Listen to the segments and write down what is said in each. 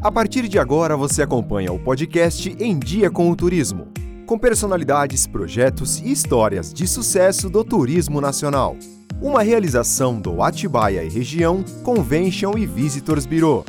A partir de agora você acompanha o podcast Em Dia com o Turismo, com personalidades, projetos e histórias de sucesso do turismo nacional. Uma realização do Atibaia e Região Convention e Visitors Bureau.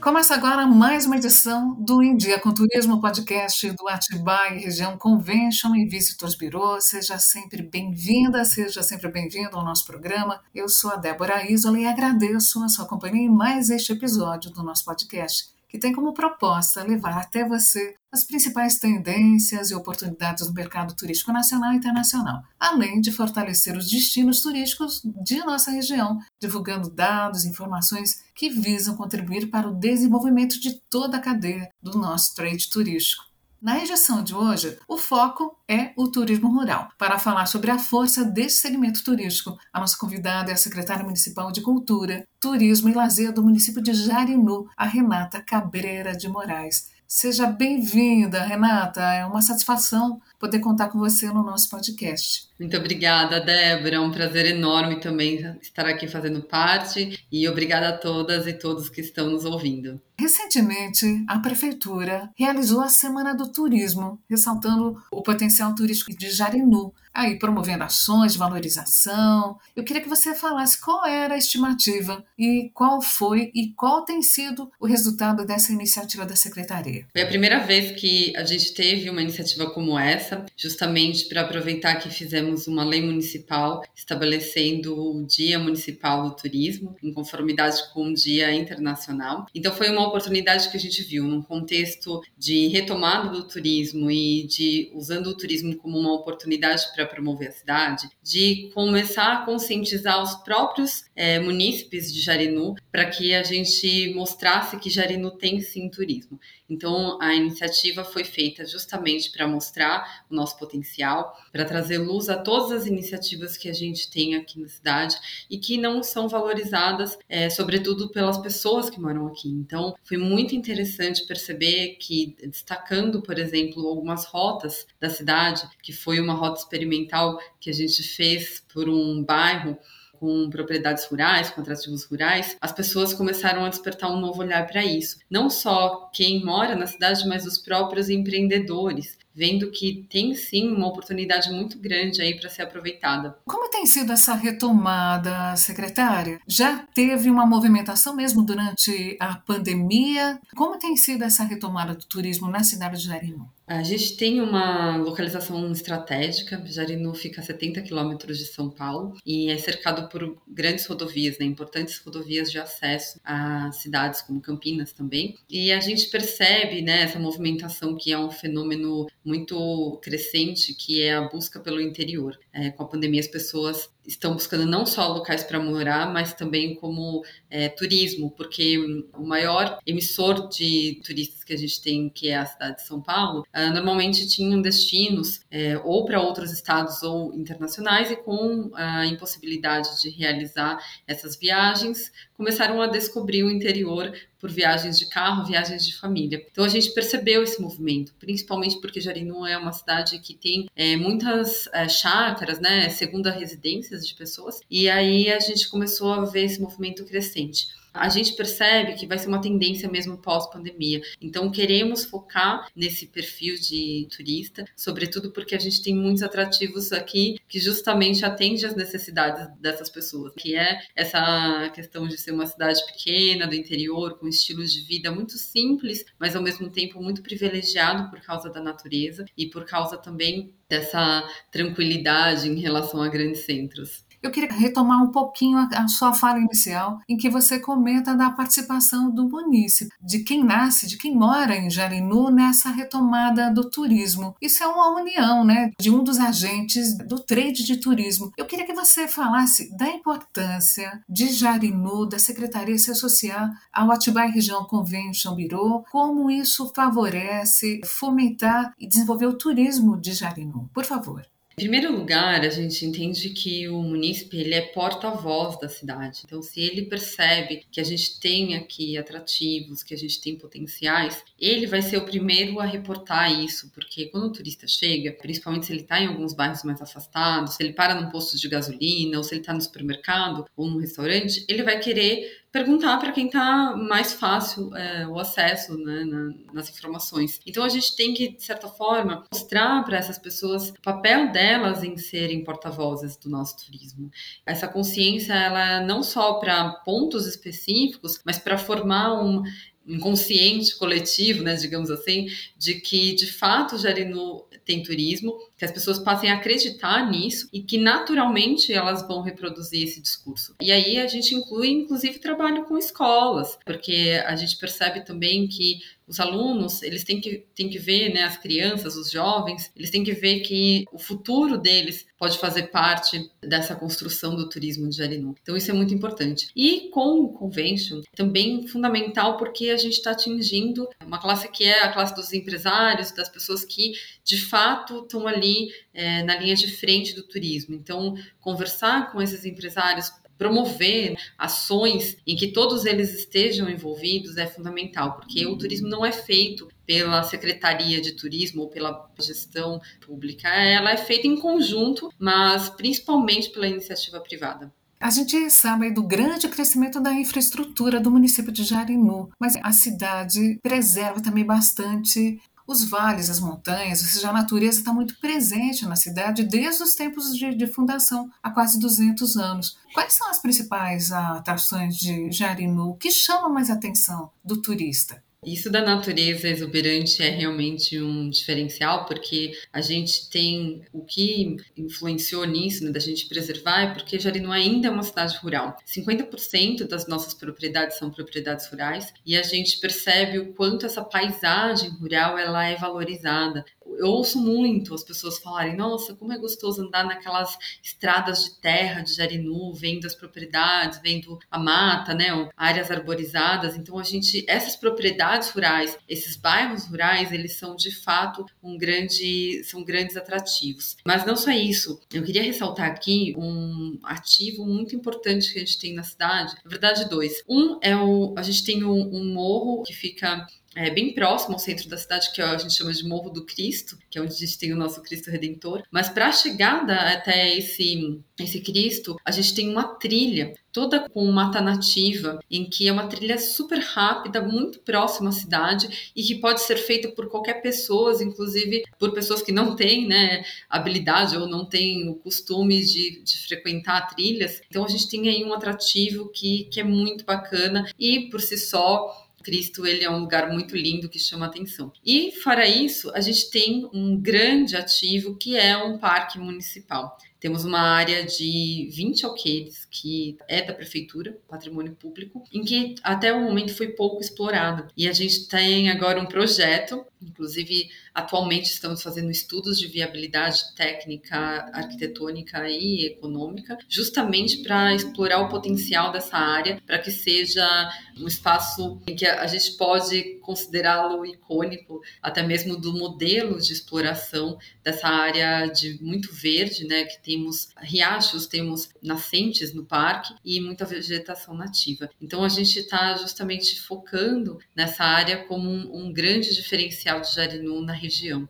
Começa agora mais uma edição do Em Dia com Turismo, podcast do Atibaia Região Convention e Visitors Bureau. Seja sempre bem-vinda, seja sempre bem-vindo ao nosso programa. Eu sou a Débora Isola e agradeço a sua companhia em mais este episódio do nosso podcast que tem como proposta levar até você as principais tendências e oportunidades do mercado turístico nacional e internacional, além de fortalecer os destinos turísticos de nossa região, divulgando dados e informações que visam contribuir para o desenvolvimento de toda a cadeia do nosso trade turístico. Na edição de hoje, o foco é o turismo rural. Para falar sobre a força desse segmento turístico, a nossa convidada é a secretária municipal de Cultura, Turismo e Lazer do município de Jarinu, a Renata Cabreira de Moraes. Seja bem-vinda, Renata. É uma satisfação poder contar com você no nosso podcast. Muito obrigada, Débora. É um prazer enorme também estar aqui fazendo parte e obrigada a todas e todos que estão nos ouvindo. Recentemente, a Prefeitura realizou a Semana do Turismo, ressaltando o potencial turístico de Jarinu, aí promovendo ações de valorização. Eu queria que você falasse qual era a estimativa e qual foi e qual tem sido o resultado dessa iniciativa da Secretaria. Foi a primeira vez que a gente teve uma iniciativa como essa, justamente para aproveitar que fizemos uma lei municipal estabelecendo o Dia Municipal do Turismo, em conformidade com o Dia Internacional. Então foi uma oportunidade que a gente viu num contexto de retomada do turismo e de usando o turismo como uma oportunidade para promover a cidade, de começar a conscientizar os próprios é, munícipes de Jarinu para que a gente mostrasse que Jarinu tem sim turismo. Então, a iniciativa foi feita justamente para mostrar o nosso potencial, para trazer luz a todas as iniciativas que a gente tem aqui na cidade e que não são valorizadas, é, sobretudo pelas pessoas que moram aqui. Então, foi muito interessante perceber que, destacando, por exemplo, algumas rotas da cidade, que foi uma rota experimental que a gente fez por um bairro com propriedades rurais, com atrativos rurais, as pessoas começaram a despertar um novo olhar para isso. Não só quem mora na cidade, mas os próprios empreendedores vendo que tem sim uma oportunidade muito grande aí para ser aproveitada. Como tem sido essa retomada, secretária? Já teve uma movimentação mesmo durante a pandemia? Como tem sido essa retomada do turismo na cidade de Jarinu? A gente tem uma localização estratégica. Jarinu fica a 70 quilômetros de São Paulo e é cercado por grandes rodovias, né, importantes rodovias de acesso a cidades como Campinas também. E a gente percebe né, essa movimentação que é um fenômeno muito crescente, que é a busca pelo interior. É, com a pandemia, as pessoas estão buscando não só locais para morar, mas também como é, turismo, porque o maior emissor de turistas que a gente tem, que é a cidade de São Paulo, uh, normalmente tinham destinos é, ou para outros estados ou internacionais e com a impossibilidade de realizar essas viagens, começaram a descobrir o interior por viagens de carro, viagens de família. Então a gente percebeu esse movimento, principalmente porque Jarinu é uma cidade que tem é, muitas é, chácaras, né, segunda residências de pessoas, e aí a gente começou a ver esse movimento crescente a gente percebe que vai ser uma tendência mesmo pós-pandemia. Então, queremos focar nesse perfil de turista, sobretudo porque a gente tem muitos atrativos aqui que justamente atende às necessidades dessas pessoas, que é essa questão de ser uma cidade pequena, do interior, com estilos de vida muito simples, mas ao mesmo tempo muito privilegiado por causa da natureza e por causa também dessa tranquilidade em relação a grandes centros. Eu queria retomar um pouquinho a, sua fala inicial, em que você comenta da participação do munícipe, de quem nasce, de quem mora em Jarinu nessa retomada do turismo. Isso é uma união, né, de um dos agentes do trade de turismo. Eu queria que você falasse da importância de Jarinu, da Secretaria se associar ao Atibaia Região Convention Bureau, como isso favorece fomentar e desenvolver o turismo de Jarinu. Por favor. Em primeiro lugar, a gente entende que o munícipe ele é porta-voz da cidade. Então, se ele percebe que a gente tem aqui atrativos, que a gente tem potenciais, ele vai ser o primeiro a reportar isso, porque quando o turista chega, principalmente se ele está em alguns bairros mais afastados, se ele para num posto de gasolina, ou se ele está no supermercado ou no restaurante, ele vai querer perguntar para quem está mais fácil é, o acesso né, na, nas informações. Então a gente tem que, de certa forma, mostrar para essas pessoas o papel delas em serem porta-vozes do nosso turismo. Essa consciência, ela é não só para pontos específicos, mas para formar um inconsciente coletivo, né, digamos assim, de que de fato Jarinu tem turismo, que as pessoas passem a acreditar nisso e que naturalmente elas vão reproduzir esse discurso. E aí a gente inclui inclusive trabalho com escolas, porque a gente percebe também que os alunos, eles têm que, têm que ver, né, as crianças, os jovens, eles têm que ver que o futuro deles pode fazer parte dessa construção do turismo de Jarinu. Então, isso é muito importante. E com o Convention, também fundamental porque a gente está atingindo uma classe que é a classe dos empresários, das pessoas que, de fato, estão ali é, na linha de frente do turismo. Então, conversar com esses empresários promover ações em que todos eles estejam envolvidos é fundamental, porque o turismo não é feito pela Secretaria de Turismo ou pela gestão pública, ela é feita em conjunto, mas principalmente pela iniciativa privada. A gente sabe do grande crescimento da infraestrutura do município de Jarinu, mas a cidade preserva também bastante os vales, as montanhas, ou seja, a natureza está muito presente na cidade desde os tempos de, de, fundação, há quase 200 anos. Quais são as principais atrações de Jarinu que chamam mais atenção do turista? Isso da natureza exuberante é realmente um diferencial, porque a gente tem o que influenciou nisso, né, da gente preservar, é porque Jarinu ainda é uma cidade rural. 50% das nossas propriedades são propriedades rurais e a gente percebe o quanto essa paisagem rural ela é valorizada eu ouço muito as pessoas falarem: nossa, como é gostoso andar naquelas estradas de terra de Jarinu, vendo as propriedades, vendo a mata, né, áreas arborizadas. Então a gente, essas propriedades rurais, esses bairros rurais, eles são de fato um grande, são grandes atrativos. Mas não só isso. Eu queria ressaltar aqui um ativo muito importante que a gente tem na cidade. Na verdade, dois. Um é o, a gente tem um, um morro que fica é, bem próximo ao centro da cidade, que a gente chama de Morro do Cristo, que é onde a gente tem o nosso Cristo Redentor. Mas para a chegada até esse, esse Cristo, a gente tem uma trilha toda com mata nativa, em que é uma trilha super rápida, muito próxima à cidade e que pode ser feita por qualquer pessoa, inclusive por pessoas que não têm né, habilidade ou não têm o costume de, de frequentar trilhas. Então a gente tem aí um atrativo que, que é muito bacana e por si só Cristo ele é um lugar muito lindo que chama atenção. E fora isso, a gente tem um grande ativo que é um parque municipal. Temos uma área de 20 alqueires que é da prefeitura, patrimônio público, em que até o momento foi pouco explorada. E a gente tem agora um projeto, inclusive atualmente estamos fazendo estudos de viabilidade técnica, arquitetônica e econômica, justamente para explorar o potencial dessa área, para que seja um espaço em que a gente pode considerá-lo icônico, até mesmo do modelo de exploração dessa área de muito verde, né, que temos riachos, temos nascentes no parque e muita vegetação nativa. Então a gente está justamente focando nessa área como um, um grande diferencial de Jarinu na região.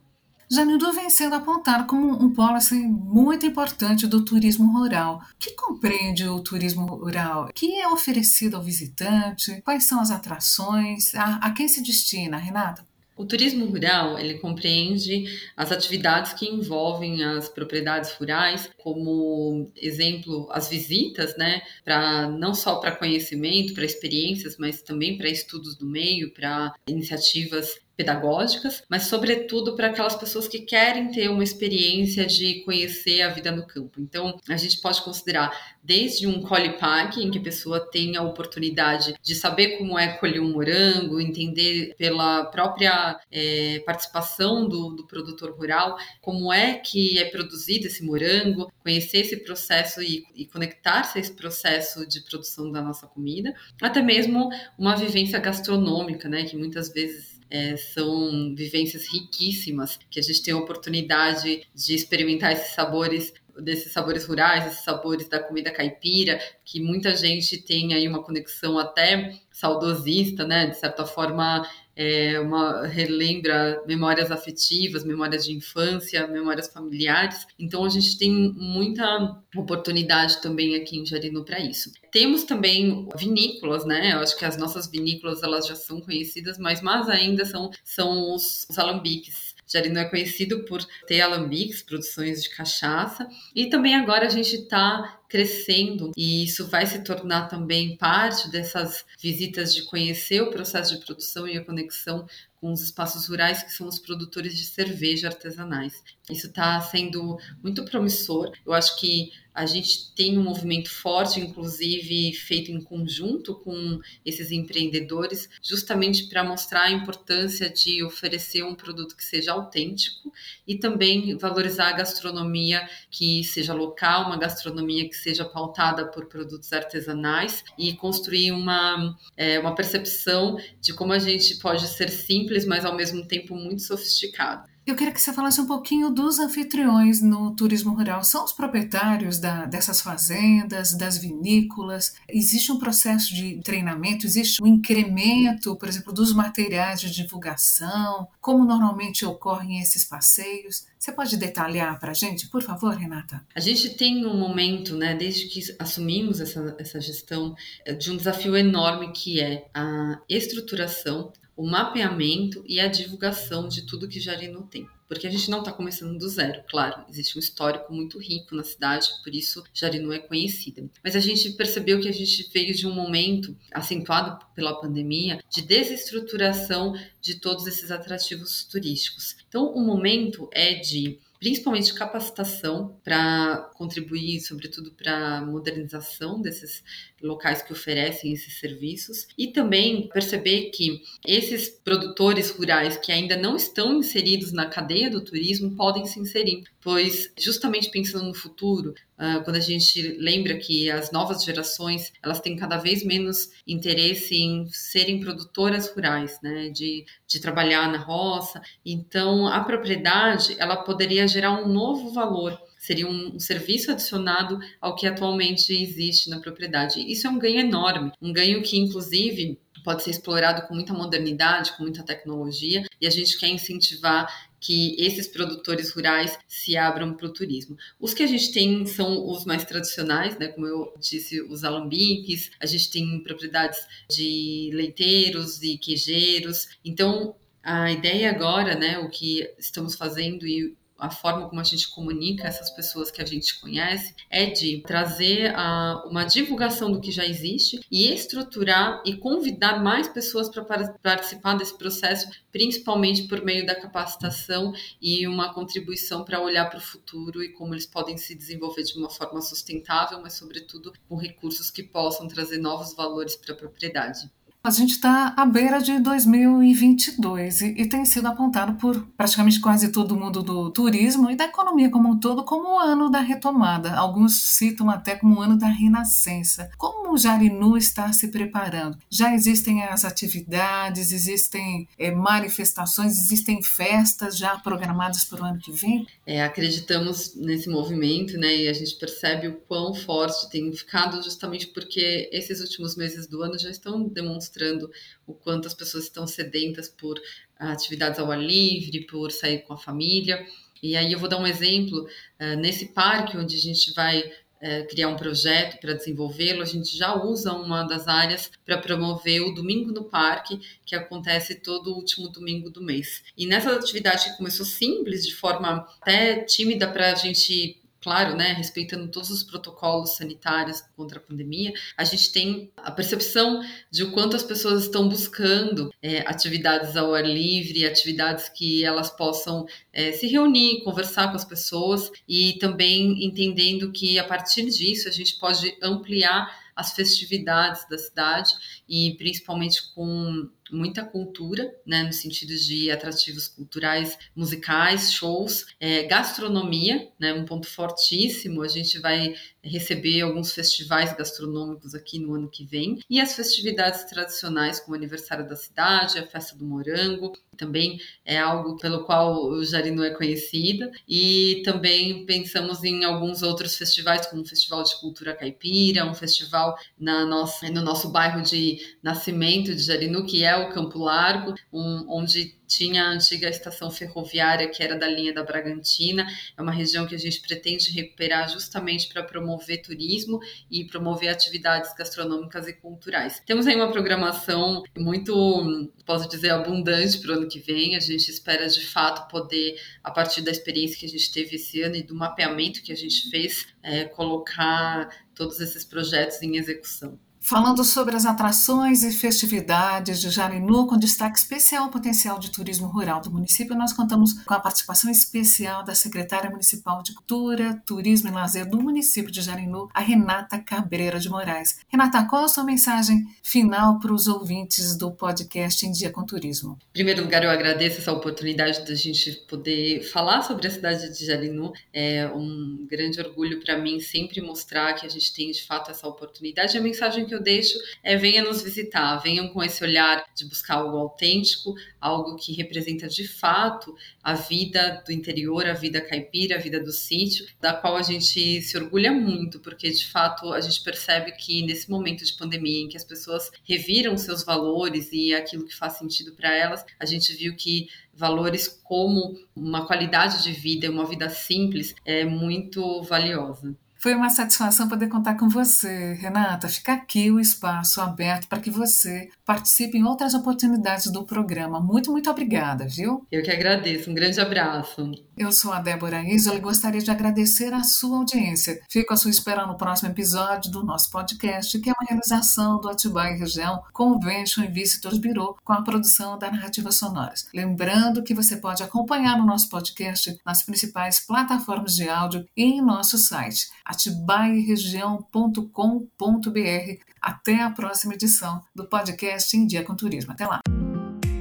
Janidu vem sendo apontado como um polo assim, muito importante do turismo rural. O que compreende o turismo rural? O que é oferecido ao visitante? Quais são as atrações? A, a quem se destina, Renata? O turismo rural, ele compreende as atividades que envolvem as propriedades rurais, como exemplo, as visitas, né, para não só para conhecimento, para experiências, mas também para estudos do meio, para iniciativas pedagógicas, mas sobretudo para aquelas pessoas que querem ter uma experiência de conhecer a vida no campo. Então, a gente pode considerar desde um colhe-pague, em que a pessoa tem a oportunidade de saber como é colher um morango, entender pela própria é, participação do, do produtor rural como é que é produzido esse morango, conhecer esse processo e, e conectar-se a esse processo de produção da nossa comida, até mesmo uma vivência gastronômica, né, que muitas vezes é, são vivências riquíssimas, que a gente tem a oportunidade de experimentar esses sabores desses sabores rurais, esses sabores da comida caipira, que muita gente tem aí uma conexão até saudosista, né? De certa forma, é uma relembra memórias afetivas, memórias de infância, memórias familiares. Então a gente tem muita oportunidade também aqui em Jarinu para isso. Temos também vinícolas, né? Eu acho que as nossas vinícolas elas já são conhecidas, mas mais ainda são, são os, os alambiques Jarinu é conhecido por ter alambiques, produções de cachaça, e também agora a gente está crescendo e isso vai se tornar também parte dessas visitas de conhecer o processo de produção e a conexão com os espaços rurais que são os produtores de cerveja artesanais. Isso está sendo muito promissor. Eu acho que a gente tem um movimento forte, inclusive feito em conjunto com esses empreendedores, justamente para mostrar a importância de oferecer um produto que seja autêntico e também valorizar a gastronomia que seja local, uma gastronomia que seja pautada por produtos artesanais e construir uma, é, uma percepção de como a gente pode ser simples, mas ao mesmo tempo muito sofisticado. Eu queria que você falasse um pouquinho dos anfitriões no turismo rural. São os proprietários da, dessas fazendas, das vinícolas? Existe um processo de treinamento? Existe um incremento, por exemplo, dos materiais de divulgação? Como normalmente ocorrem esses passeios? Você pode detalhar para a gente, por favor, Renata? A gente tem um momento, né, desde que assumimos essa, essa gestão, de um desafio enorme que é a estruturação o mapeamento e a divulgação de tudo que Jarinu tem. Porque a gente não está começando do zero, claro, existe um histórico muito rico na cidade, por isso Jarinu é conhecida. Mas a gente percebeu que a gente veio de um momento, acentuado pela pandemia, de desestruturação de todos esses atrativos turísticos. Então, o momento é de principalmente capacitação para contribuir, sobretudo para a modernização desses locais que oferecem esses serviços e também perceber que esses produtores rurais que ainda não estão inseridos na cadeia do turismo podem se inserir, pois justamente pensando no futuro, uh, quando a gente lembra que as novas gerações elas têm cada vez menos interesse em serem produtoras rurais, né, de, de trabalhar na roça, então a propriedade ela poderia gerar um novo valor. Seria um, serviço adicionado ao que atualmente existe na propriedade. Isso é um ganho enorme, um ganho que, inclusive, pode ser explorado com muita modernidade, com muita tecnologia, e a gente quer incentivar que esses produtores rurais se abram para o turismo. Os que a gente tem são os mais tradicionais, né? Como eu disse, os alambiques, a gente tem propriedades de leiteiros e queijeiros. Então, a ideia agora, né, o que estamos fazendo e a forma como a gente comunica essas pessoas que a gente conhece é de trazer a, uma divulgação do que já existe e estruturar e convidar mais pessoas para participar desse processo, principalmente por meio da capacitação e uma contribuição para olhar para o futuro e como eles podem se desenvolver de uma forma sustentável, mas sobretudo com recursos que possam trazer novos valores para a propriedade. A gente está à beira de 2022 e, e, tem sido apontado por praticamente quase todo mundo do turismo e da economia como um todo como o ano da retomada. Alguns citam até como o ano da renascença. Como o Jarinu está se preparando? Já existem as atividades, existem é, manifestações, existem festas já programadas para o ano que vem? É, acreditamos nesse movimento né, e a gente percebe o quão forte tem ficado justamente porque esses últimos meses do ano já estão demonstrando mostrando o quanto as pessoas estão sedentas por atividades ao ar livre, por sair com a família. E aí eu vou dar um exemplo. Uh, nesse parque onde a gente vai uh, criar um projeto para desenvolvê-lo, a gente já usa uma das áreas para promover o Domingo no Parque, que acontece todo último domingo do mês. E nessa atividade que começou simples, de forma até tímida para a gente claro, né, respeitando todos os protocolos sanitários contra a pandemia, a gente tem a percepção de o quanto as pessoas estão buscando é, atividades ao ar livre, atividades que elas possam é, se reunir, conversar com as pessoas e também entendendo que a partir disso a gente pode ampliar as festividades da cidade e principalmente com muita cultura, né, no sentido de atrativos culturais, musicais, shows, é, gastronomia, né, um ponto fortíssimo. A gente vai receber alguns festivais gastronômicos aqui no ano que vem e as festividades tradicionais como o aniversário da cidade, a festa do morango, também é algo pelo qual o Jarinu é conhecida. E também pensamos em alguns outros festivais como o Festival de Cultura Caipira, um festival na nossa, no nosso bairro de nascimento de Jarinu, que é o Campo Largo, um, onde tinha a antiga estação ferroviária que era da linha da Bragantina. É uma região que a gente pretende recuperar justamente para promover turismo e promover atividades gastronômicas e culturais. Temos aí uma programação muito, posso dizer, abundante para o ano que vem. A gente espera de fato poder, a partir da experiência que a gente teve esse ano e do mapeamento que a gente fez, é, colocar todos esses projetos em execução falando sobre as atrações e festividades de Jarinu, com destaque especial ao potencial de turismo rural do município, nós contamos com a participação especial da secretária municipal de Cultura, Turismo e Lazer do município de Jarinu, a Renata Cabreira de Moraes. Renata, qual a sua mensagem final para os ouvintes do podcast Em Dia com Turismo? Em primeiro lugar, eu agradeço essa oportunidade da gente poder falar sobre a cidade de Jarinu. É um grande orgulho para mim sempre mostrar que a gente tem de fato essa oportunidade. A mensagem que eu deixo é venha nos visitar, venham com esse olhar de buscar algo autêntico, algo que representa de fato a vida do interior, a vida caipira, a vida do sítio, da qual a gente se orgulha muito, porque de fato a gente percebe que nesse momento de pandemia em que as pessoas reviram seus valores e aquilo que faz sentido para elas, a gente viu que valores como uma qualidade de vida, uma vida simples, é muito valiosa. Foi uma satisfação poder contar com você, Renata. Fica aqui o espaço aberto para que você participe em outras oportunidades do programa. Muito, muito obrigada, viu? Eu que agradeço. Um grande abraço. Eu sou a Débora Isola e gostaria de agradecer a sua audiência. Fico à sua espera no próximo episódio do nosso podcast, que é uma realização do Atibaia Região Convention e Visitors Bureau com a produção da Narrativa Sonoras. Lembrando que você pode acompanhar o nosso podcast nas principais plataformas de áudio e em nosso site atibaeregião.com.br. Até a próxima edição do podcast Em Dia com Turismo. Até lá.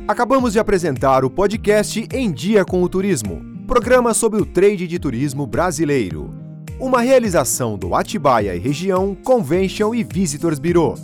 Acabamos de apresentar o podcast Em Dia com o Turismo, programa sobre o trade de turismo brasileiro. Uma realização do Atibaia e Região Convention e Visitors Bureau.